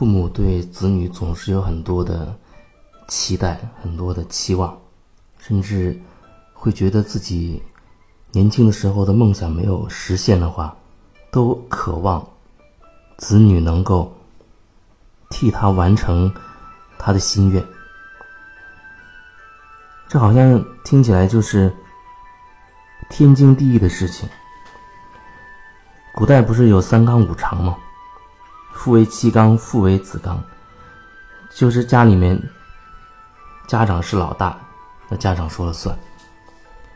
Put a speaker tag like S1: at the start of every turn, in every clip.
S1: 父母对子女总是有很多的期待，很多的期望，甚至会觉得自己年轻的时候的梦想没有实现的话，都渴望子女能够替他完成他的心愿。这好像听起来就是天经地义的事情。古代不是有三纲五常吗？父为妻纲，父为子纲，就是家里面家长是老大，那家长说了算，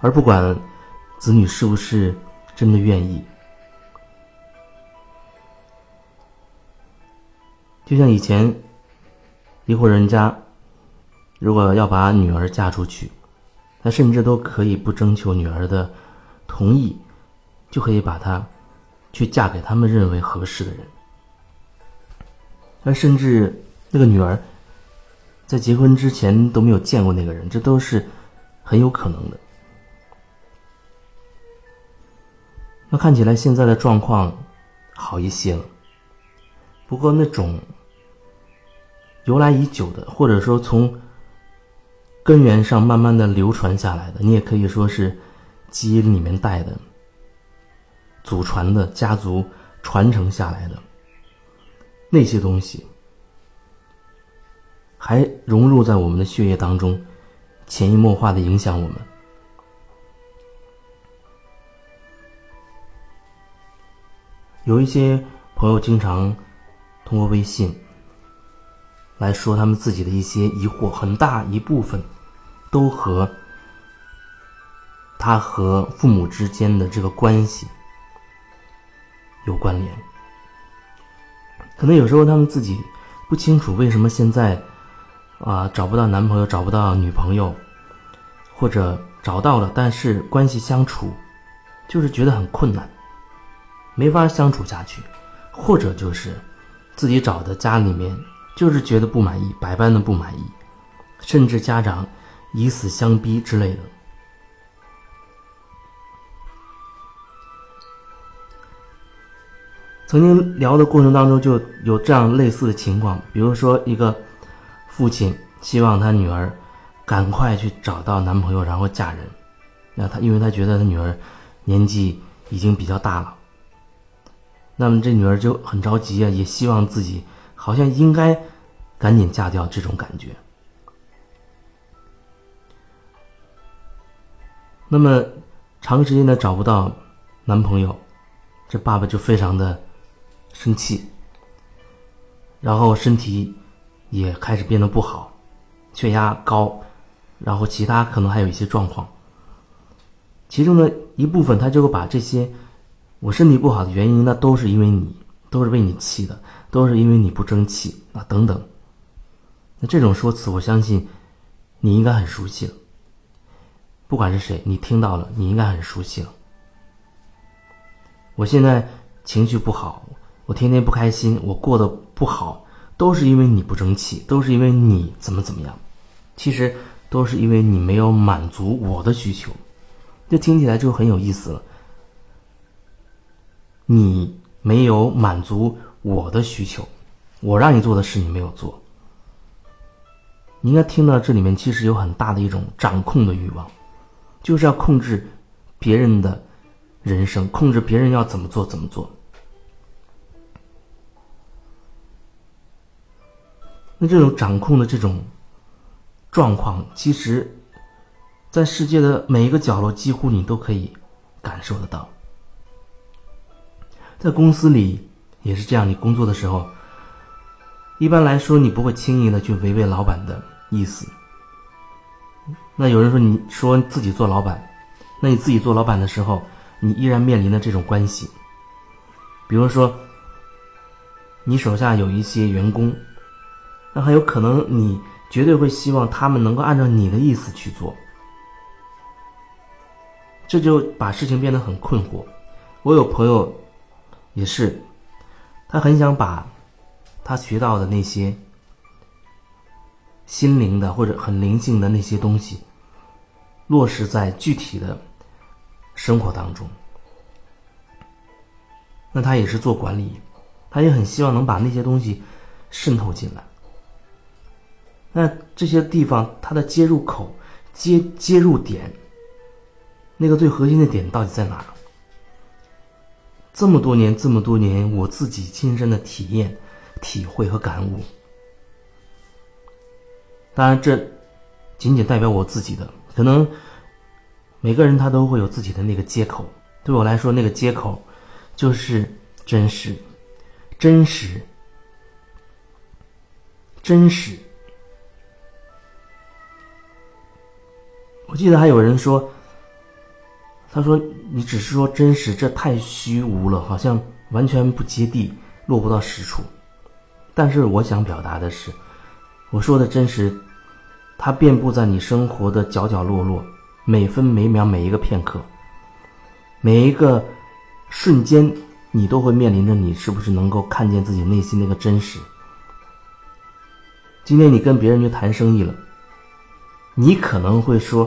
S1: 而不管子女是不是真的愿意。就像以前一户人家，如果要把女儿嫁出去，他甚至都可以不征求女儿的同意，就可以把她去嫁给他们认为合适的人。而甚至那个女儿在结婚之前都没有见过那个人，这都是很有可能的。那看起来现在的状况好一些了，不过那种由来已久的，或者说从根源上慢慢的流传下来的，你也可以说是基因里面带的、祖传的、家族传承下来的。那些东西还融入在我们的血液当中，潜移默化的影响我们。有一些朋友经常通过微信来说他们自己的一些疑惑，很大一部分都和他和父母之间的这个关系有关联。可能有时候他们自己不清楚为什么现在啊找不到男朋友、找不到女朋友，或者找到了，但是关系相处就是觉得很困难，没法相处下去，或者就是自己找的家里面就是觉得不满意，百般的不满意，甚至家长以死相逼之类的。曾经聊的过程当中就有这样类似的情况，比如说一个父亲希望他女儿赶快去找到男朋友，然后嫁人。那他因为他觉得他女儿年纪已经比较大了，那么这女儿就很着急啊，也希望自己好像应该赶紧嫁掉这种感觉。那么长时间的找不到男朋友，这爸爸就非常的。生气，然后身体也开始变得不好，血压高，然后其他可能还有一些状况。其中的一部分，他就会把这些我身体不好的原因，那都是因为你，都是被你气的，都是因为你不争气啊等等。那这种说辞，我相信你应该很熟悉了。不管是谁，你听到了，你应该很熟悉了。我现在情绪不好。我天天不开心，我过得不好，都是因为你不争气，都是因为你怎么怎么样，其实都是因为你没有满足我的需求，这听起来就很有意思了。你没有满足我的需求，我让你做的事你没有做，你应该听到这里面其实有很大的一种掌控的欲望，就是要控制别人的人生，控制别人要怎么做怎么做。那这种掌控的这种状况，其实，在世界的每一个角落，几乎你都可以感受得到。在公司里也是这样，你工作的时候，一般来说你不会轻易的去违背老板的意思。那有人说你说自己做老板，那你自己做老板的时候，你依然面临的这种关系，比如说，你手下有一些员工。那很有可能，你绝对会希望他们能够按照你的意思去做，这就把事情变得很困惑。我有朋友也是，他很想把他学到的那些心灵的或者很灵性的那些东西落实在具体的生活当中。那他也是做管理，他也很希望能把那些东西。渗透进来。那这些地方它的接入口、接接入点，那个最核心的点到底在哪？这么多年，这么多年，我自己亲身的体验、体会和感悟。当然，这仅仅代表我自己的，可能每个人他都会有自己的那个接口。对我来说，那个接口就是真实，真实，真实。我记得还有人说。他说：“你只是说真实，这太虚无了，好像完全不接地，落不到实处。但是我想表达的是，我说的真实，它遍布在你生活的角角落落，每分每秒，每一个片刻，每一个瞬间，你都会面临着你是不是能够看见自己内心那个真实。今天你跟别人去谈生意了，你可能会说。”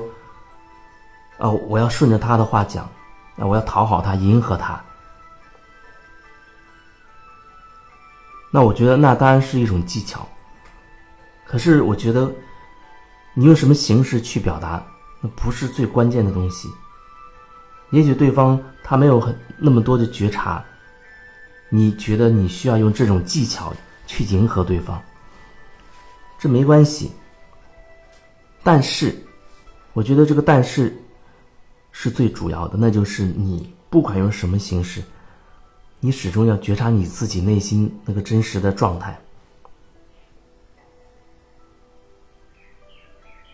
S1: 哦，我要顺着他的话讲，啊，我要讨好他，迎合他。那我觉得那当然是一种技巧。可是我觉得，你用什么形式去表达，那不是最关键的东西。也许对方他没有很那么多的觉察，你觉得你需要用这种技巧去迎合对方，这没关系。但是，我觉得这个但是。是最主要的，那就是你不管用什么形式，你始终要觉察你自己内心那个真实的状态。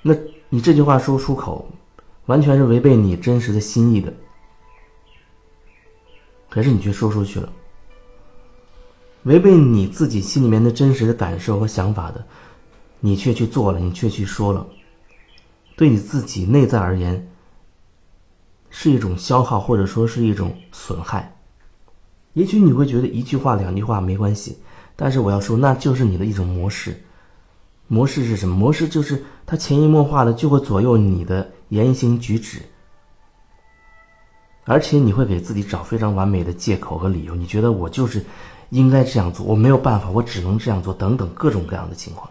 S1: 那你这句话说出口，完全是违背你真实的心意的，可是你却说出去了，违背你自己心里面的真实的感受和想法的，你却去做了，你却去说了，对你自己内在而言。是一种消耗，或者说是一种损害。也许你会觉得一句话、两句话没关系，但是我要说，那就是你的一种模式。模式是什么？模式就是它潜移默化的就会左右你的言行举止，而且你会给自己找非常完美的借口和理由。你觉得我就是应该这样做，我没有办法，我只能这样做，等等各种各样的情况。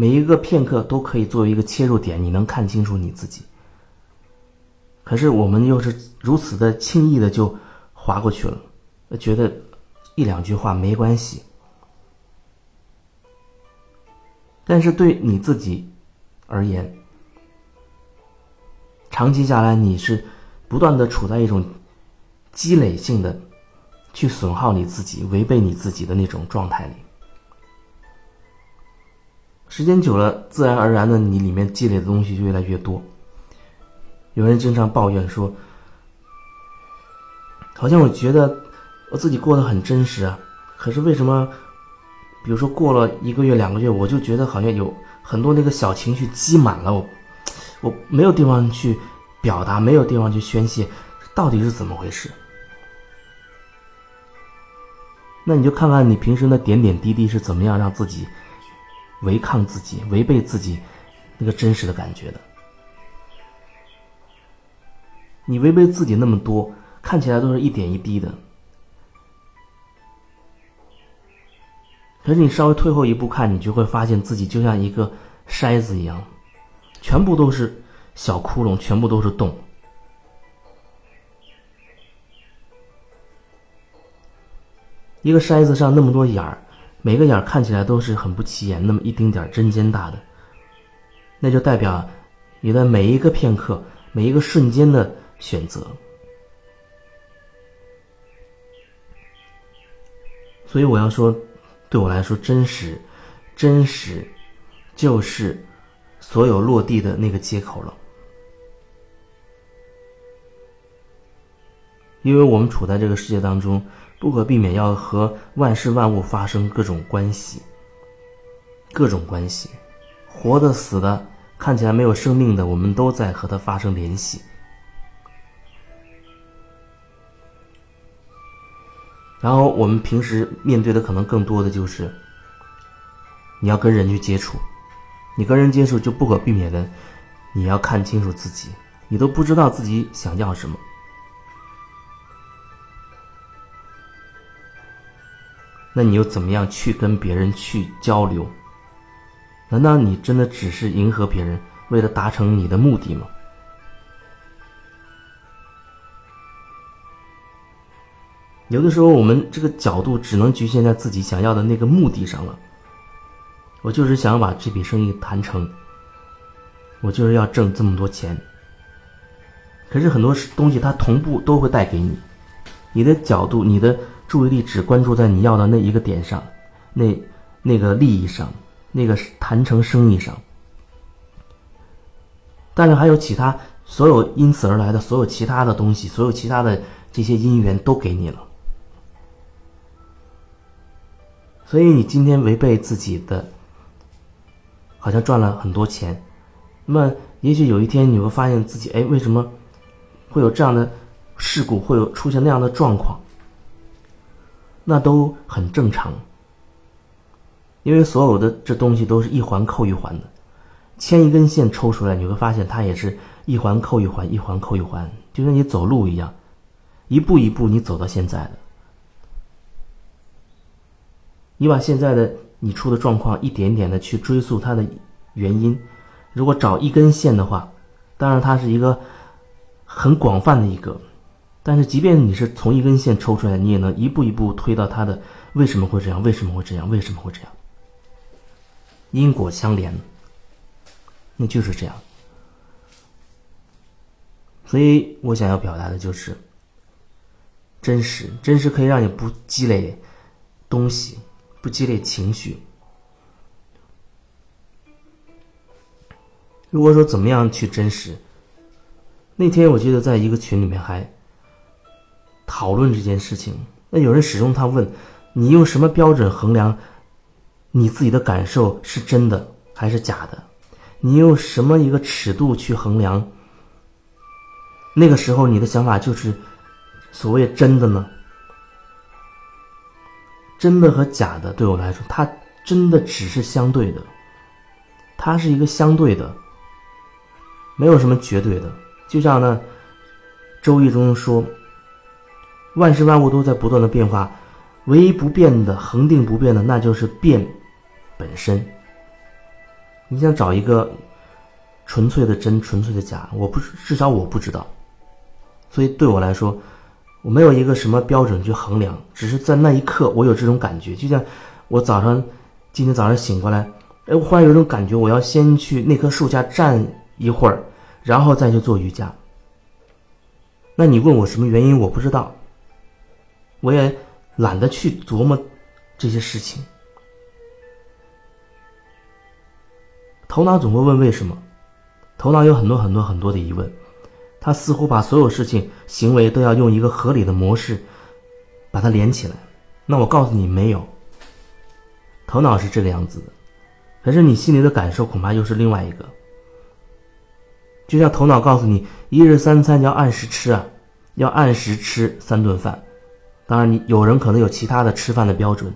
S1: 每一个片刻都可以作为一个切入点，你能看清楚你自己。可是我们又是如此的轻易的就划过去了，觉得一两句话没关系。但是对你自己而言，长期下来你是不断的处在一种积累性的去损耗你自己、违背你自己的那种状态里。时间久了，自然而然的，你里面积累的东西就越来越多。有人经常抱怨说：“好像我觉得我自己过得很真实啊，可是为什么，比如说过了一个月、两个月，我就觉得好像有很多那个小情绪积满了，我我没有地方去表达，没有地方去宣泄，到底是怎么回事？”那你就看看你平时的点点滴滴是怎么样让自己。违抗自己、违背自己那个真实的感觉的，你违背自己那么多，看起来都是一点一滴的，可是你稍微退后一步看，你就会发现自己就像一个筛子一样，全部都是小窟窿，全部都是洞，一个筛子上那么多眼儿。每个眼看起来都是很不起眼，那么一丁点针尖大的，那就代表你的每一个片刻、每一个瞬间的选择。所以我要说，对我来说，真实，真实，就是所有落地的那个接口了。因为我们处在这个世界当中。不可避免要和万事万物发生各种关系，各种关系，活的、死的，看起来没有生命的，我们都在和它发生联系。然后我们平时面对的可能更多的就是，你要跟人去接触，你跟人接触就不可避免的，你要看清楚自己，你都不知道自己想要什么。那你又怎么样去跟别人去交流？难道你真的只是迎合别人，为了达成你的目的吗？有的时候，我们这个角度只能局限在自己想要的那个目的上了。我就是想把这笔生意谈成，我就是要挣这么多钱。可是很多东西它同步都会带给你，你的角度、你的注意力只关注在你要的那一个点上，那那个利益上，那个谈成生意上。但是还有其他所有因此而来的所有其他的东西，所有其他的这些因缘都给你了。所以你今天违背自己的。好像赚了很多钱，那么也许有一天你会发现自己，哎，为什么会有这样的事故，会有出现那样的状况？那都很正常，因为所有的这东西都是一环扣一环的，牵一根线抽出来，你会发现它也是一环扣一环，一环扣一环，就像你走路一样，一步一步你走到现在的，你把现在的。你出的状况一点点的去追溯它的原因，如果找一根线的话，当然它是一个很广泛的一个，但是即便你是从一根线抽出来，你也能一步一步推到它的为什么会这样？为什么会这样？为什么会这样？因果相连，那就是这样。所以我想要表达的就是真实，真实可以让你不积累东西。不积累情绪。如果说怎么样去真实，那天我记得在一个群里面还讨论这件事情。那有人始终他问你用什么标准衡量你自己的感受是真的还是假的？你用什么一个尺度去衡量？那个时候你的想法就是所谓真的呢？真的和假的对我来说，它真的只是相对的，它是一个相对的，没有什么绝对的。就像呢，《周易》中说，万事万物都在不断的变化，唯一不变的、恒定不变的，那就是变本身。你想找一个纯粹的真、纯粹的假，我不至少我不知道，所以对我来说。我没有一个什么标准去衡量，只是在那一刻我有这种感觉，就像我早上今天早上醒过来，哎，我忽然有种感觉，我要先去那棵树下站一会儿，然后再去做瑜伽。那你问我什么原因，我不知道，我也懒得去琢磨这些事情。头脑总会问为什么，头脑有很多很多很多的疑问。他似乎把所有事情、行为都要用一个合理的模式把它连起来。那我告诉你，没有。头脑是这个样子的，可是你心里的感受恐怕又是另外一个。就像头脑告诉你，一日三餐要按时吃啊，要按时吃三顿饭。当然，你有人可能有其他的吃饭的标准。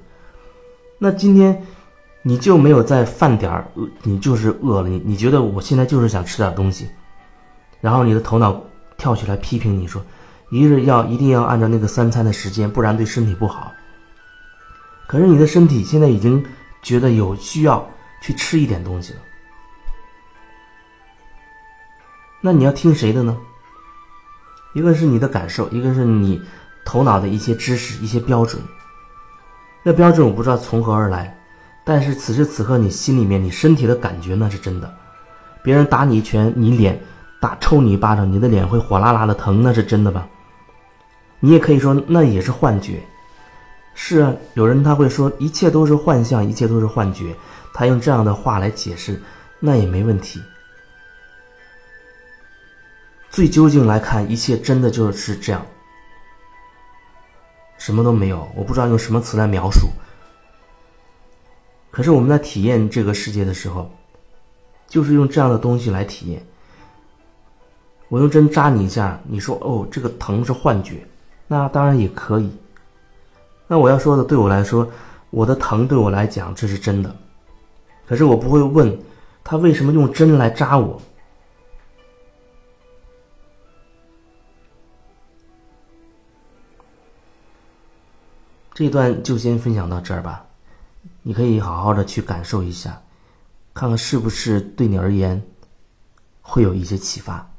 S1: 那今天你就没有在饭点儿，你就是饿了，你你觉得我现在就是想吃点东西。然后你的头脑跳起来批评你说：“一日要一定要按照那个三餐的时间，不然对身体不好。”可是你的身体现在已经觉得有需要去吃一点东西了，那你要听谁的呢？一个是你的感受，一个是你头脑的一些知识、一些标准。那标准我不知道从何而来，但是此时此刻你心里面、你身体的感觉那是真的。别人打你一拳，你脸。打抽你一巴掌，你的脸会火辣辣的疼，那是真的吧？你也可以说那也是幻觉。是啊，有人他会说一切都是幻象，一切都是幻觉，他用这样的话来解释，那也没问题。最究竟来看，一切真的就是这样，什么都没有，我不知道用什么词来描述。可是我们在体验这个世界的时候，就是用这样的东西来体验。我用针扎你一下，你说哦，这个疼是幻觉，那当然也可以。那我要说的，对我来说，我的疼对我来讲这是真的，可是我不会问他为什么用针来扎我。这段就先分享到这儿吧，你可以好好的去感受一下，看看是不是对你而言会有一些启发。